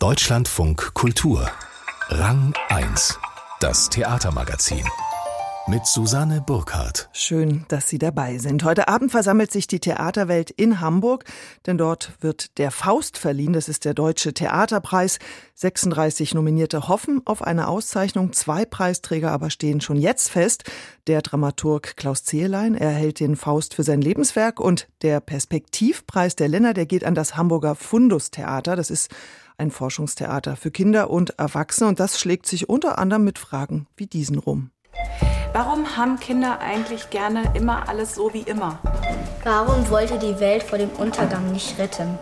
Deutschlandfunk Kultur Rang 1 Das Theatermagazin mit Susanne Burkhardt. Schön, dass Sie dabei sind. Heute Abend versammelt sich die Theaterwelt in Hamburg, denn dort wird der Faust verliehen. Das ist der Deutsche Theaterpreis. 36 Nominierte hoffen auf eine Auszeichnung. Zwei Preisträger aber stehen schon jetzt fest. Der Dramaturg Klaus Zehlein erhält den Faust für sein Lebenswerk und der Perspektivpreis der Länder, der geht an das Hamburger Fundus Theater. Das ist ein Forschungstheater für Kinder und Erwachsene und das schlägt sich unter anderem mit Fragen wie diesen rum. Warum haben Kinder eigentlich gerne immer alles so wie immer? Warum wollte die Welt vor dem Untergang nicht retten?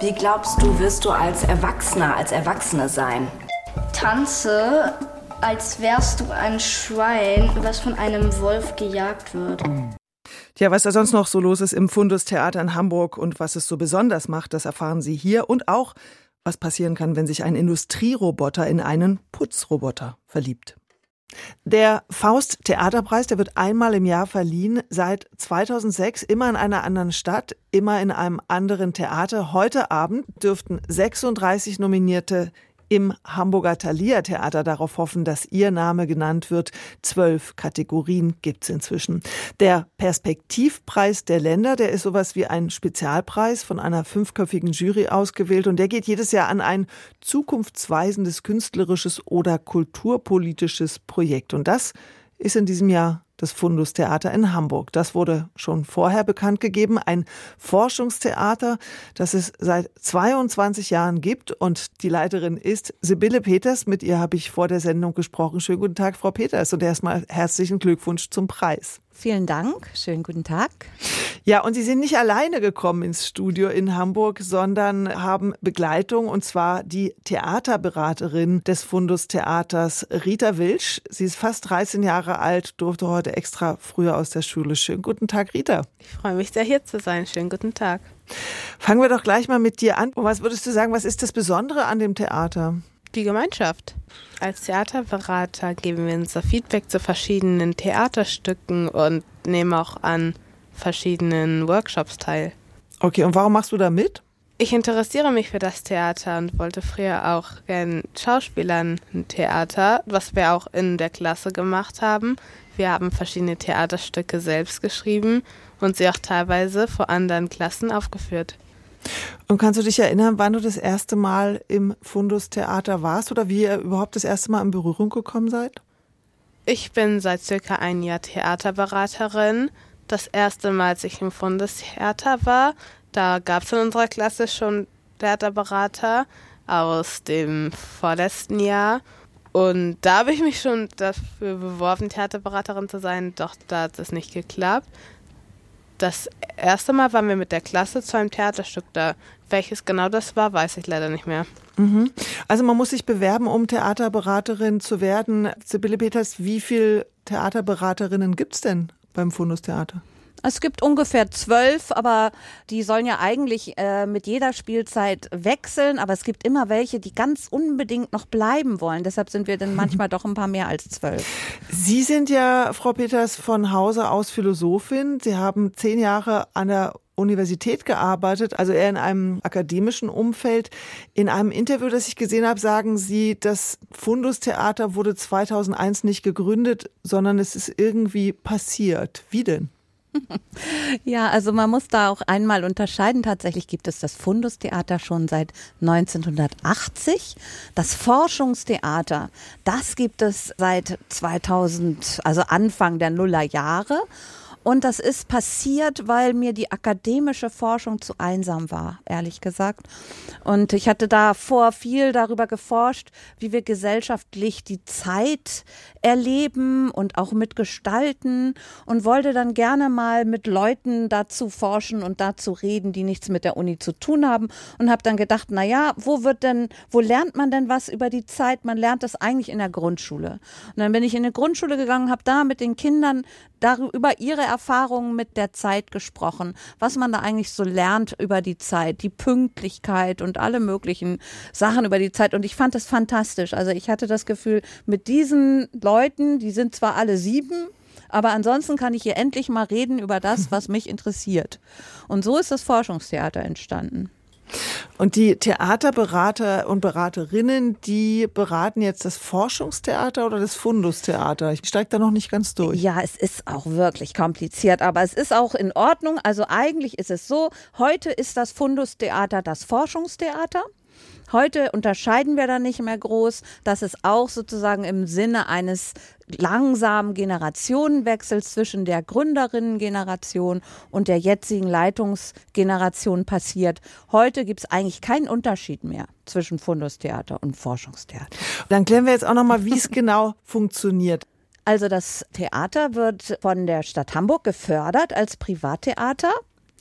Wie glaubst du, wirst du als Erwachsener, als Erwachsene sein? Tanze, als wärst du ein Schwein, was von einem Wolf gejagt wird. Tja, was da sonst noch so los ist im Fundustheater in Hamburg und was es so besonders macht, das erfahren Sie hier und auch, was passieren kann, wenn sich ein Industrieroboter in einen Putzroboter verliebt. Der Faust Theaterpreis, der wird einmal im Jahr verliehen, seit 2006 immer in einer anderen Stadt, immer in einem anderen Theater. Heute Abend dürften 36 Nominierte im Hamburger Thalia Theater darauf hoffen, dass ihr Name genannt wird. Zwölf Kategorien gibt's inzwischen. Der Perspektivpreis der Länder, der ist sowas wie ein Spezialpreis von einer fünfköpfigen Jury ausgewählt und der geht jedes Jahr an ein zukunftsweisendes künstlerisches oder kulturpolitisches Projekt. Und das ist in diesem Jahr das Fundustheater in Hamburg. Das wurde schon vorher bekannt gegeben. Ein Forschungstheater, das es seit 22 Jahren gibt. Und die Leiterin ist Sibylle Peters. Mit ihr habe ich vor der Sendung gesprochen. Schönen guten Tag, Frau Peters. Und erstmal herzlichen Glückwunsch zum Preis. Vielen Dank. Schönen guten Tag. Ja, und Sie sind nicht alleine gekommen ins Studio in Hamburg, sondern haben Begleitung und zwar die Theaterberaterin des Fundus Theaters, Rita Wilsch. Sie ist fast 13 Jahre alt, durfte heute extra früher aus der Schule. Schönen guten Tag, Rita. Ich freue mich sehr, hier zu sein. Schönen guten Tag. Fangen wir doch gleich mal mit dir an. Was würdest du sagen, was ist das Besondere an dem Theater? Die Gemeinschaft. Als Theaterberater geben wir unser Feedback zu verschiedenen Theaterstücken und nehmen auch an verschiedenen Workshops teil. Okay, und warum machst du da mit? Ich interessiere mich für das Theater und wollte früher auch gern Schauspielern ein Theater, was wir auch in der Klasse gemacht haben. Wir haben verschiedene Theaterstücke selbst geschrieben und sie auch teilweise vor anderen Klassen aufgeführt. Und kannst du dich erinnern, wann du das erste Mal im Fundus-Theater warst oder wie ihr überhaupt das erste Mal in Berührung gekommen seid? Ich bin seit circa ein Jahr Theaterberaterin. Das erste Mal, als ich im Fundus-Theater war, da gab es in unserer Klasse schon Theaterberater aus dem vorletzten Jahr. Und da habe ich mich schon dafür beworben, Theaterberaterin zu sein, doch da hat es nicht geklappt. Das erste Mal waren wir mit der Klasse zu einem Theaterstück da. Welches genau das war, weiß ich leider nicht mehr. Mhm. Also man muss sich bewerben, um Theaterberaterin zu werden. Sibylle Peters, wie viele Theaterberaterinnen gibt es denn beim Fundustheater? Es gibt ungefähr zwölf, aber die sollen ja eigentlich äh, mit jeder Spielzeit wechseln. Aber es gibt immer welche, die ganz unbedingt noch bleiben wollen. Deshalb sind wir dann manchmal doch ein paar mehr als zwölf. Sie sind ja, Frau Peters, von Hause aus Philosophin. Sie haben zehn Jahre an der Universität gearbeitet, also eher in einem akademischen Umfeld. In einem Interview, das ich gesehen habe, sagen Sie, das Fundustheater wurde 2001 nicht gegründet, sondern es ist irgendwie passiert. Wie denn? Ja, also man muss da auch einmal unterscheiden. Tatsächlich gibt es das Fundustheater schon seit 1980. Das Forschungstheater, das gibt es seit 2000, also Anfang der Nullerjahre. Und das ist passiert, weil mir die akademische Forschung zu einsam war, ehrlich gesagt. Und ich hatte davor viel darüber geforscht, wie wir gesellschaftlich die Zeit erleben und auch mitgestalten und wollte dann gerne mal mit Leuten dazu forschen und dazu reden, die nichts mit der Uni zu tun haben und habe dann gedacht, na ja, wo wird denn, wo lernt man denn was über die Zeit? Man lernt das eigentlich in der Grundschule. Und dann bin ich in eine Grundschule gegangen, habe da mit den Kindern darüber ihre Erfahrungen mit der Zeit gesprochen, was man da eigentlich so lernt über die Zeit, die Pünktlichkeit und alle möglichen Sachen über die Zeit. Und ich fand das fantastisch. Also ich hatte das Gefühl, mit diesen Leuten, die sind zwar alle sieben, aber ansonsten kann ich hier endlich mal reden über das, was mich interessiert. Und so ist das Forschungstheater entstanden. Und die Theaterberater und Beraterinnen, die beraten jetzt das Forschungstheater oder das Fundustheater? Ich steige da noch nicht ganz durch. Ja, es ist auch wirklich kompliziert, aber es ist auch in Ordnung. Also eigentlich ist es so, heute ist das Fundustheater das Forschungstheater. Heute unterscheiden wir da nicht mehr groß. Das ist auch sozusagen im Sinne eines langsamen Generationenwechsels zwischen der Gründerinnengeneration und der jetzigen Leitungsgeneration passiert. Heute gibt es eigentlich keinen Unterschied mehr zwischen Fundustheater und Forschungstheater. Dann klären wir jetzt auch nochmal, wie es genau funktioniert. Also das Theater wird von der Stadt Hamburg gefördert als Privattheater.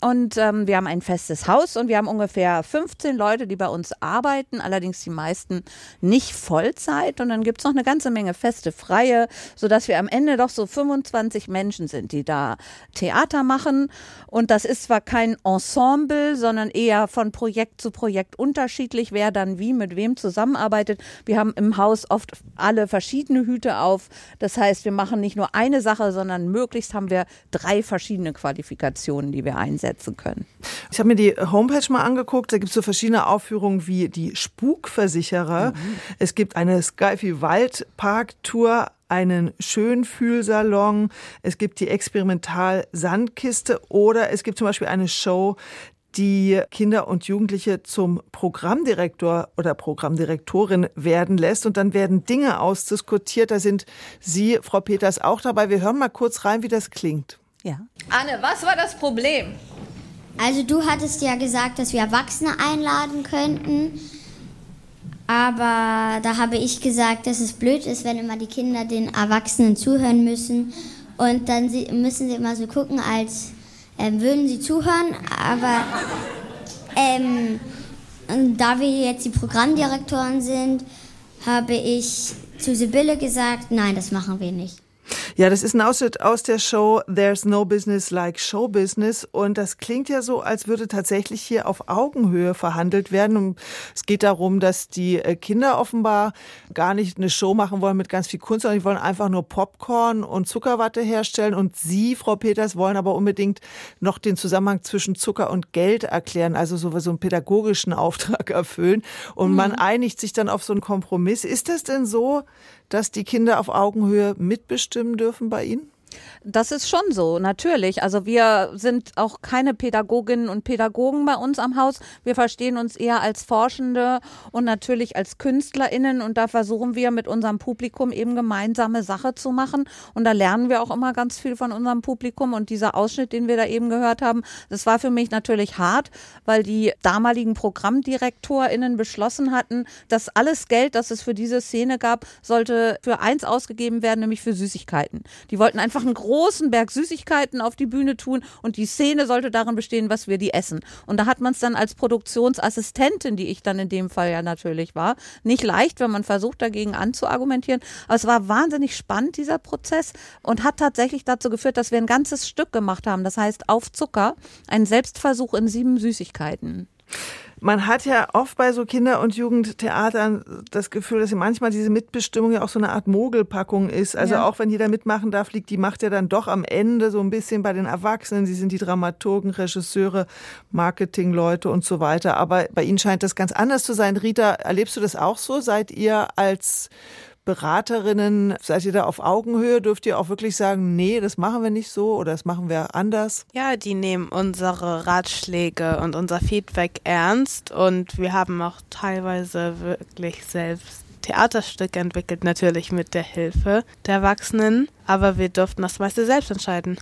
Und ähm, wir haben ein festes Haus und wir haben ungefähr 15 Leute, die bei uns arbeiten, allerdings die meisten nicht Vollzeit. Und dann gibt es noch eine ganze Menge feste Freie, sodass wir am Ende doch so 25 Menschen sind, die da Theater machen. Und das ist zwar kein Ensemble, sondern eher von Projekt zu Projekt unterschiedlich, wer dann wie mit wem zusammenarbeitet. Wir haben im Haus oft alle verschiedene Hüte auf. Das heißt, wir machen nicht nur eine Sache, sondern möglichst haben wir drei verschiedene Qualifikationen, die wir einsetzen umsetzen können. Ich habe mir die Homepage mal angeguckt. Da gibt es so verschiedene Aufführungen wie die Spukversicherer. Mhm. Es gibt eine Skyfi Waldpark Tour einen Schönfühlsalon, es gibt die Experimental-Sandkiste oder es gibt zum Beispiel eine Show, die Kinder und Jugendliche zum Programmdirektor oder Programmdirektorin werden lässt. Und dann werden Dinge ausdiskutiert. Da sind Sie, Frau Peters, auch dabei. Wir hören mal kurz rein, wie das klingt. Ja. Anne, was war das Problem? Also du hattest ja gesagt, dass wir Erwachsene einladen könnten. Aber da habe ich gesagt, dass es blöd ist, wenn immer die Kinder den Erwachsenen zuhören müssen. Und dann müssen sie immer so gucken, als ähm, würden sie zuhören. Aber ähm, da wir jetzt die Programmdirektoren sind, habe ich zu Sibylle gesagt, nein, das machen wir nicht. Ja, das ist ein Ausschnitt aus der Show There's No Business Like Show Business und das klingt ja so, als würde tatsächlich hier auf Augenhöhe verhandelt werden. Und es geht darum, dass die äh, Kinder offenbar gar nicht eine Show machen wollen mit ganz viel Kunst, sondern die wollen einfach nur Popcorn und Zuckerwatte herstellen und Sie, Frau Peters, wollen aber unbedingt noch den Zusammenhang zwischen Zucker und Geld erklären, also so, so einen pädagogischen Auftrag erfüllen und mhm. man einigt sich dann auf so einen Kompromiss. Ist das denn so, dass die Kinder auf Augenhöhe mitbestimmen dürfen bei Ihnen? Das ist schon so, natürlich. Also wir sind auch keine Pädagoginnen und Pädagogen bei uns am Haus. Wir verstehen uns eher als Forschende und natürlich als KünstlerInnen und da versuchen wir mit unserem Publikum eben gemeinsame Sache zu machen. Und da lernen wir auch immer ganz viel von unserem Publikum. Und dieser Ausschnitt, den wir da eben gehört haben, das war für mich natürlich hart, weil die damaligen ProgrammdirektorInnen beschlossen hatten, dass alles Geld, das es für diese Szene gab, sollte für eins ausgegeben werden, nämlich für Süßigkeiten. Die wollten einfach einen großen Berg Süßigkeiten auf die Bühne tun und die Szene sollte darin bestehen, was wir die essen. Und da hat man es dann als Produktionsassistentin, die ich dann in dem Fall ja natürlich war, nicht leicht, wenn man versucht, dagegen anzuargumentieren. Aber es war wahnsinnig spannend, dieser Prozess, und hat tatsächlich dazu geführt, dass wir ein ganzes Stück gemacht haben. Das heißt, auf Zucker, ein Selbstversuch in sieben Süßigkeiten. Man hat ja oft bei so Kinder- und Jugendtheatern das Gefühl, dass manchmal diese Mitbestimmung ja auch so eine Art Mogelpackung ist. Also ja. auch wenn jeder mitmachen darf, liegt die Macht ja dann doch am Ende so ein bisschen bei den Erwachsenen. Sie sind die Dramaturgen, Regisseure, Marketingleute und so weiter. Aber bei Ihnen scheint das ganz anders zu sein. Rita, erlebst du das auch so? Seid ihr als Beraterinnen, seid ihr da auf Augenhöhe? Dürft ihr auch wirklich sagen, nee, das machen wir nicht so oder das machen wir anders? Ja, die nehmen unsere Ratschläge und unser Feedback ernst und wir haben auch teilweise wirklich selbst Theaterstücke entwickelt, natürlich mit der Hilfe der Erwachsenen, aber wir durften das meiste selbst entscheiden.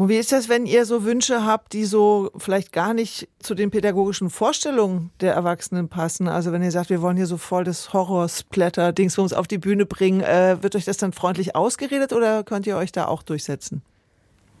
Und wie ist das, wenn ihr so Wünsche habt, die so vielleicht gar nicht zu den pädagogischen Vorstellungen der Erwachsenen passen? Also wenn ihr sagt, wir wollen hier so voll das Horrorsplatter-Dingsbums auf die Bühne bringen, äh, wird euch das dann freundlich ausgeredet oder könnt ihr euch da auch durchsetzen?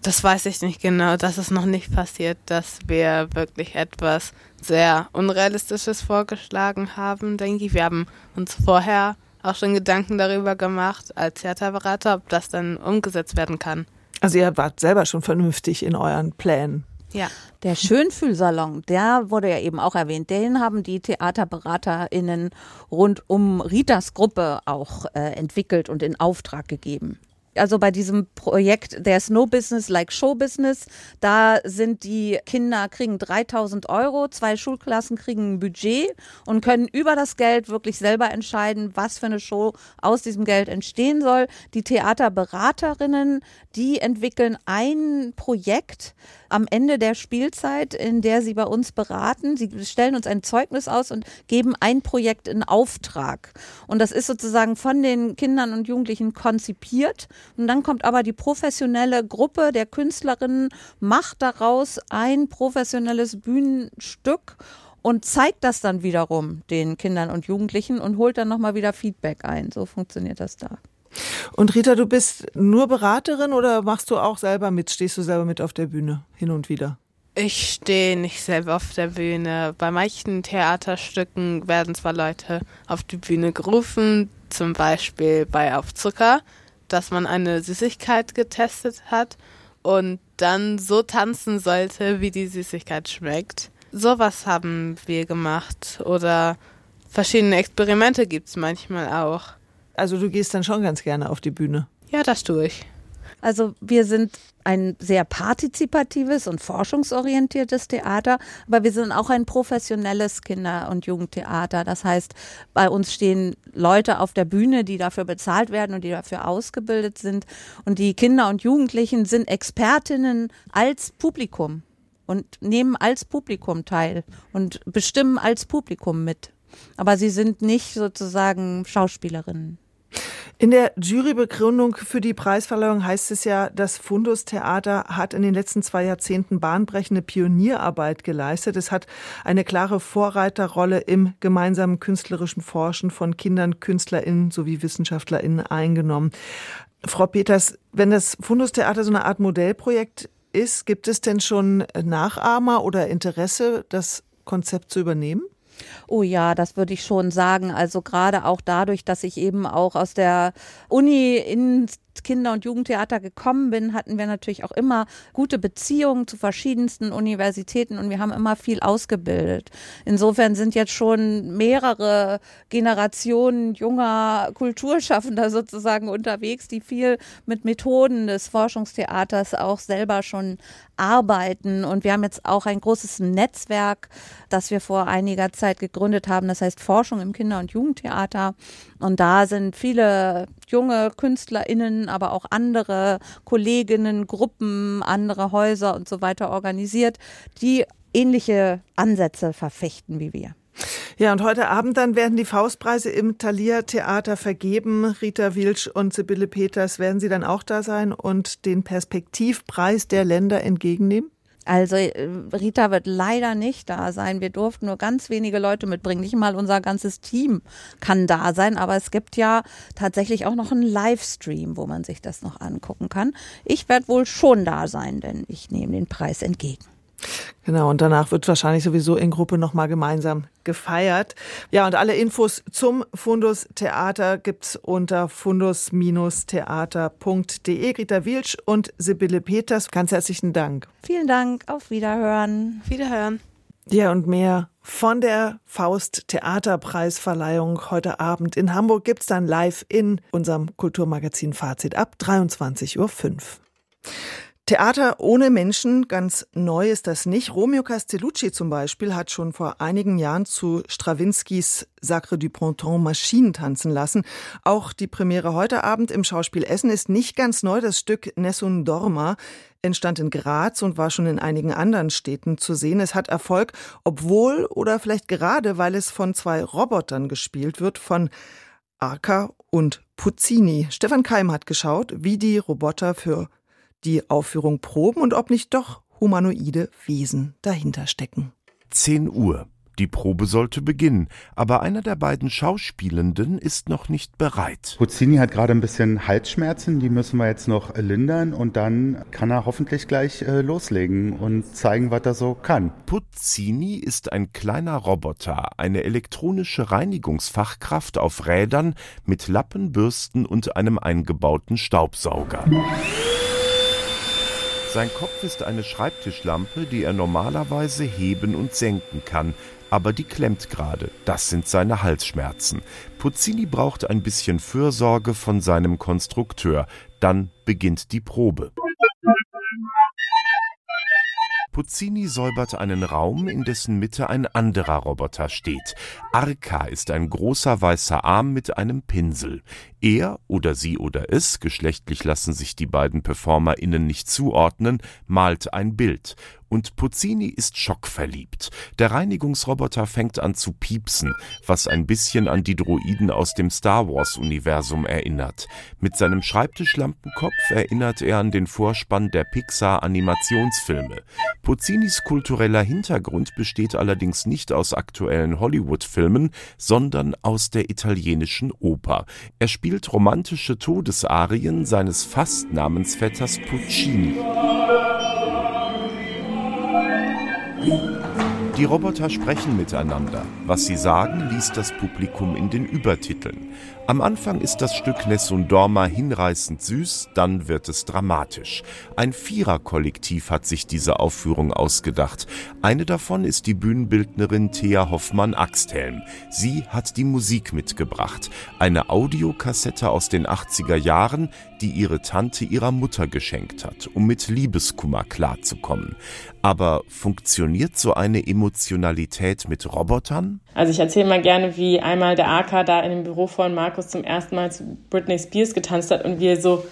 Das weiß ich nicht genau. Das ist noch nicht passiert, dass wir wirklich etwas sehr Unrealistisches vorgeschlagen haben, denke ich. Wir haben uns vorher auch schon Gedanken darüber gemacht, als Theaterberater, ob das dann umgesetzt werden kann. Also ihr wart selber schon vernünftig in euren Plänen. Ja. Der Schönfühlsalon, der wurde ja eben auch erwähnt. Den haben die TheaterberaterInnen rund um Ritas Gruppe auch äh, entwickelt und in Auftrag gegeben. Also bei diesem Projekt There's No Business Like Show Business, da sind die Kinder kriegen 3000 Euro, zwei Schulklassen kriegen ein Budget und können über das Geld wirklich selber entscheiden, was für eine Show aus diesem Geld entstehen soll. Die Theaterberaterinnen, die entwickeln ein Projekt am Ende der Spielzeit, in der sie bei uns beraten. Sie stellen uns ein Zeugnis aus und geben ein Projekt in Auftrag. Und das ist sozusagen von den Kindern und Jugendlichen konzipiert und dann kommt aber die professionelle Gruppe der Künstlerinnen, macht daraus ein professionelles Bühnenstück und zeigt das dann wiederum den Kindern und Jugendlichen und holt dann nochmal wieder Feedback ein. So funktioniert das da. Und Rita, du bist nur Beraterin oder machst du auch selber mit? Stehst du selber mit auf der Bühne hin und wieder? Ich stehe nicht selber auf der Bühne. Bei manchen Theaterstücken werden zwar Leute auf die Bühne gerufen, zum Beispiel bei Auf Zucker dass man eine Süßigkeit getestet hat und dann so tanzen sollte, wie die Süßigkeit schmeckt. Sowas haben wir gemacht oder verschiedene Experimente gibt es manchmal auch. Also du gehst dann schon ganz gerne auf die Bühne. Ja, das tue ich. Also wir sind ein sehr partizipatives und forschungsorientiertes Theater, aber wir sind auch ein professionelles Kinder- und Jugendtheater. Das heißt, bei uns stehen Leute auf der Bühne, die dafür bezahlt werden und die dafür ausgebildet sind. Und die Kinder und Jugendlichen sind Expertinnen als Publikum und nehmen als Publikum teil und bestimmen als Publikum mit. Aber sie sind nicht sozusagen Schauspielerinnen. In der Jurybegründung für die Preisverleihung heißt es ja, das Fundus Theater hat in den letzten zwei Jahrzehnten bahnbrechende Pionierarbeit geleistet. Es hat eine klare Vorreiterrolle im gemeinsamen künstlerischen Forschen von Kindern, KünstlerInnen sowie WissenschaftlerInnen eingenommen. Frau Peters, wenn das Fundus Theater so eine Art Modellprojekt ist, gibt es denn schon Nachahmer oder Interesse, das Konzept zu übernehmen? Oh ja, das würde ich schon sagen. Also gerade auch dadurch, dass ich eben auch aus der Uni ins Kinder- und Jugendtheater gekommen bin, hatten wir natürlich auch immer gute Beziehungen zu verschiedensten Universitäten und wir haben immer viel ausgebildet. Insofern sind jetzt schon mehrere Generationen junger Kulturschaffender sozusagen unterwegs, die viel mit Methoden des Forschungstheaters auch selber schon arbeiten. Und wir haben jetzt auch ein großes Netzwerk, das wir vor einiger Zeit gegründet haben. Das heißt Forschung im Kinder- und Jugendtheater. Und da sind viele junge KünstlerInnen, aber auch andere Kolleginnen, Gruppen, andere Häuser und so weiter organisiert, die ähnliche Ansätze verfechten wie wir. Ja, und heute Abend dann werden die Faustpreise im Thalia Theater vergeben. Rita Wilsch und Sibylle Peters, werden Sie dann auch da sein und den Perspektivpreis der Länder entgegennehmen? Also äh, Rita wird leider nicht da sein. Wir durften nur ganz wenige Leute mitbringen. Nicht mal unser ganzes Team kann da sein, aber es gibt ja tatsächlich auch noch einen Livestream, wo man sich das noch angucken kann. Ich werde wohl schon da sein, denn ich nehme den Preis entgegen. Genau, und danach wird wahrscheinlich sowieso in Gruppe nochmal gemeinsam gefeiert. Ja, und alle Infos zum Fundus Theater gibt's unter fundus-theater.de. Rita Wilsch und Sibylle Peters, ganz herzlichen Dank. Vielen Dank, auf Wiederhören. Wiederhören. Ja, und mehr von der Faust Theaterpreisverleihung heute Abend in Hamburg gibt's dann live in unserem Kulturmagazin Fazit ab 23.05 Uhr. Theater ohne Menschen, ganz neu ist das nicht. Romeo Castellucci zum Beispiel hat schon vor einigen Jahren zu Strawinskys Sacre du Printemps Maschinen tanzen lassen. Auch die Premiere heute Abend im Schauspiel Essen ist nicht ganz neu. Das Stück Nessun Dorma entstand in Graz und war schon in einigen anderen Städten zu sehen. Es hat Erfolg, obwohl oder vielleicht gerade, weil es von zwei Robotern gespielt wird, von Arca und Puccini. Stefan Keim hat geschaut, wie die Roboter für die Aufführung proben und ob nicht doch humanoide Wesen dahinter stecken. 10 Uhr. Die Probe sollte beginnen, aber einer der beiden Schauspielenden ist noch nicht bereit. Puccini hat gerade ein bisschen Halsschmerzen, die müssen wir jetzt noch lindern und dann kann er hoffentlich gleich äh, loslegen und zeigen, was er so kann. Puccini ist ein kleiner Roboter, eine elektronische Reinigungsfachkraft auf Rädern mit Lappen, Bürsten und einem eingebauten Staubsauger. Sein Kopf ist eine Schreibtischlampe, die er normalerweise heben und senken kann, aber die klemmt gerade. Das sind seine Halsschmerzen. Puccini braucht ein bisschen Fürsorge von seinem Konstrukteur. Dann beginnt die Probe. Puccini säubert einen Raum, in dessen Mitte ein anderer Roboter steht. Arca ist ein großer weißer Arm mit einem Pinsel. Er oder sie oder es, geschlechtlich lassen sich die beiden PerformerInnen nicht zuordnen, malt ein Bild. Und Puccini ist schockverliebt. Der Reinigungsroboter fängt an zu piepsen, was ein bisschen an die Droiden aus dem Star Wars-Universum erinnert. Mit seinem Schreibtischlampenkopf erinnert er an den Vorspann der Pixar-Animationsfilme. Puccinis kultureller Hintergrund besteht allerdings nicht aus aktuellen Hollywood-Filmen, sondern aus der italienischen Oper. Er spielt romantische Todesarien seines Fastnamensvetters Puccini. Die Roboter sprechen miteinander. Was sie sagen, liest das Publikum in den Übertiteln. Am Anfang ist das Stück Nessun Dorma hinreißend süß, dann wird es dramatisch. Ein Viererkollektiv hat sich diese Aufführung ausgedacht. Eine davon ist die Bühnenbildnerin Thea Hoffmann-Axthelm. Sie hat die Musik mitgebracht. Eine Audiokassette aus den 80er Jahren, die ihre Tante ihrer Mutter geschenkt hat, um mit Liebeskummer klarzukommen. Aber funktioniert so eine Emotionalität mit Robotern? Also ich erzähle mal gerne, wie einmal der AK da in dem Büro von Markus zum ersten Mal zu Britney Spears getanzt hat und wir so,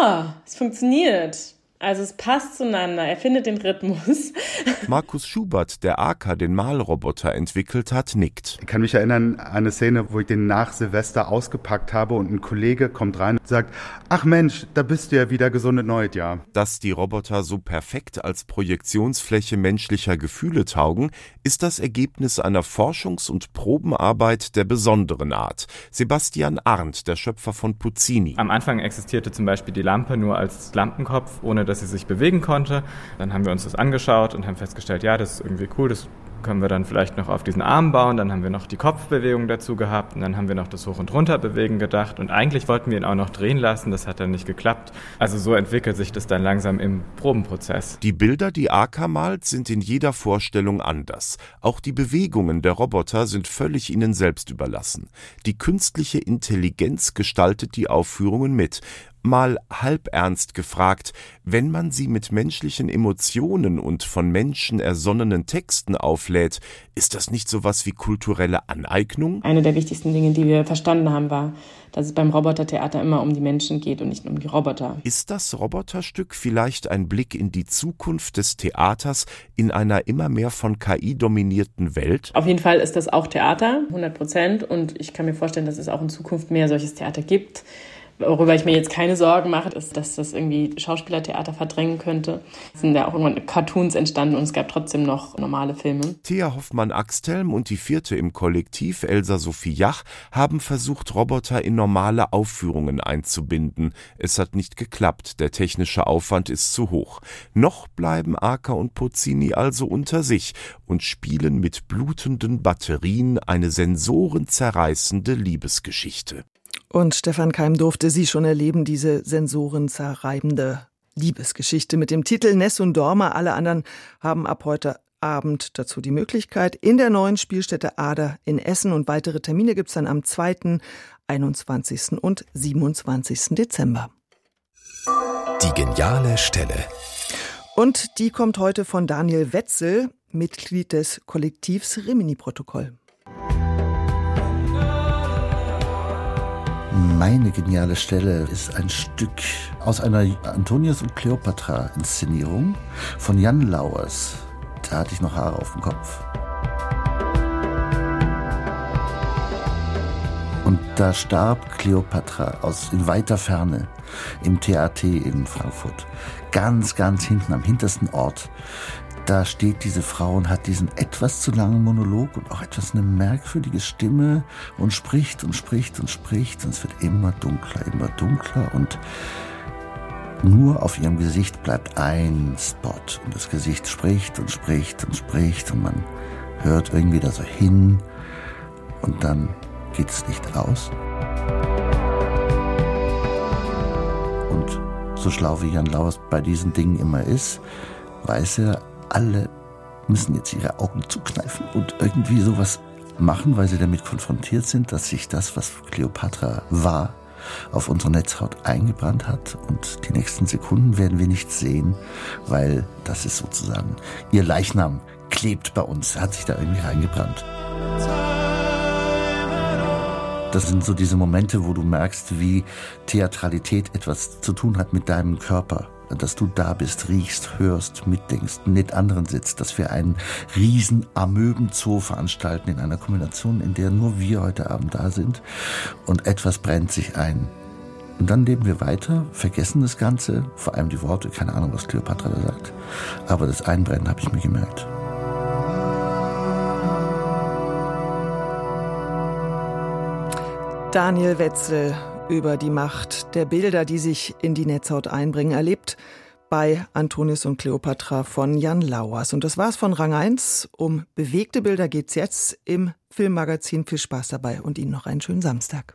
ah, es funktioniert. Also es passt zueinander, er findet den Rhythmus. Markus Schubert, der AK den Malroboter entwickelt hat, nickt. Ich kann mich erinnern an eine Szene, wo ich den nach Silvester ausgepackt habe und ein Kollege kommt rein und sagt, ach Mensch, da bist du ja wieder gesundet neues Jahr. Dass die Roboter so perfekt als Projektionsfläche menschlicher Gefühle taugen, ist das Ergebnis einer Forschungs- und Probenarbeit der besonderen Art. Sebastian Arndt, der Schöpfer von Puccini. Am Anfang existierte zum Beispiel die Lampe nur als Lampenkopf, ohne dass sie sich bewegen konnte. Dann haben wir uns das angeschaut und haben festgestellt, ja, das ist irgendwie cool, das können wir dann vielleicht noch auf diesen Arm bauen. Dann haben wir noch die Kopfbewegung dazu gehabt und dann haben wir noch das Hoch- und Runterbewegen gedacht. Und eigentlich wollten wir ihn auch noch drehen lassen, das hat dann nicht geklappt. Also so entwickelt sich das dann langsam im Probenprozess. Die Bilder, die Aka malt, sind in jeder Vorstellung anders. Auch die Bewegungen der Roboter sind völlig ihnen selbst überlassen. Die künstliche Intelligenz gestaltet die Aufführungen mit mal halb ernst gefragt, wenn man sie mit menschlichen Emotionen und von Menschen ersonnenen Texten auflädt, ist das nicht sowas wie kulturelle Aneignung? Eine der wichtigsten Dinge, die wir verstanden haben, war, dass es beim Robotertheater immer um die Menschen geht und nicht um die Roboter. Ist das Roboterstück vielleicht ein Blick in die Zukunft des Theaters in einer immer mehr von KI dominierten Welt? Auf jeden Fall ist das auch Theater, 100 Prozent. Und ich kann mir vorstellen, dass es auch in Zukunft mehr solches Theater gibt. Worüber ich mir jetzt keine Sorgen mache, ist, dass das irgendwie Schauspielertheater verdrängen könnte. Es sind ja auch irgendwann Cartoons entstanden und es gab trotzdem noch normale Filme. Thea Hoffmann-Axthelm und die vierte im Kollektiv, Elsa Sophie Jach, haben versucht, Roboter in normale Aufführungen einzubinden. Es hat nicht geklappt, der technische Aufwand ist zu hoch. Noch bleiben Acker und Puccini also unter sich und spielen mit blutenden Batterien eine sensorenzerreißende Liebesgeschichte. Und Stefan Keim durfte sie schon erleben, diese sensorenzerreibende Liebesgeschichte mit dem Titel Ness und Dorma. Alle anderen haben ab heute Abend dazu die Möglichkeit in der neuen Spielstätte Ader in Essen. Und weitere Termine gibt es dann am 2., 21. und 27. Dezember. Die geniale Stelle. Und die kommt heute von Daniel Wetzel, Mitglied des Kollektivs Rimini-Protokoll. Meine geniale Stelle ist ein Stück aus einer Antonius und Cleopatra Inszenierung von Jan Lauers. Da hatte ich noch Haare auf dem Kopf. Und da starb Cleopatra aus in weiter Ferne im TAT in Frankfurt. Ganz, ganz hinten am hintersten Ort da steht diese Frau und hat diesen etwas zu langen Monolog und auch etwas eine merkwürdige Stimme und spricht und spricht und spricht und es wird immer dunkler, immer dunkler und nur auf ihrem Gesicht bleibt ein Spot und das Gesicht spricht und spricht und spricht und man hört irgendwie da so hin und dann geht es nicht aus. Und so schlau wie Jan Lauers bei diesen Dingen immer ist, weiß er, alle müssen jetzt ihre Augen zukneifen und irgendwie sowas machen, weil sie damit konfrontiert sind, dass sich das, was Cleopatra war, auf unsere Netzhaut eingebrannt hat und die nächsten Sekunden werden wir nichts sehen, weil das ist sozusagen ihr Leichnam klebt bei uns, hat sich da irgendwie reingebrannt. Das sind so diese Momente, wo du merkst, wie Theatralität etwas zu tun hat mit deinem Körper. Dass du da bist, riechst, hörst, mitdenkst, mit anderen sitzt, dass wir einen riesen Amöbenzoo veranstalten in einer Kombination, in der nur wir heute Abend da sind und etwas brennt sich ein. Und dann leben wir weiter, vergessen das Ganze, vor allem die Worte, keine Ahnung, was Cleopatra da sagt. Aber das Einbrennen habe ich mir gemerkt. Daniel Wetzel über die Macht der Bilder, die sich in die Netzhaut einbringen, erlebt bei Antonius und Cleopatra von Jan Lauers. Und das war's von Rang 1. Um bewegte Bilder geht's jetzt im Filmmagazin. Viel Spaß dabei und Ihnen noch einen schönen Samstag.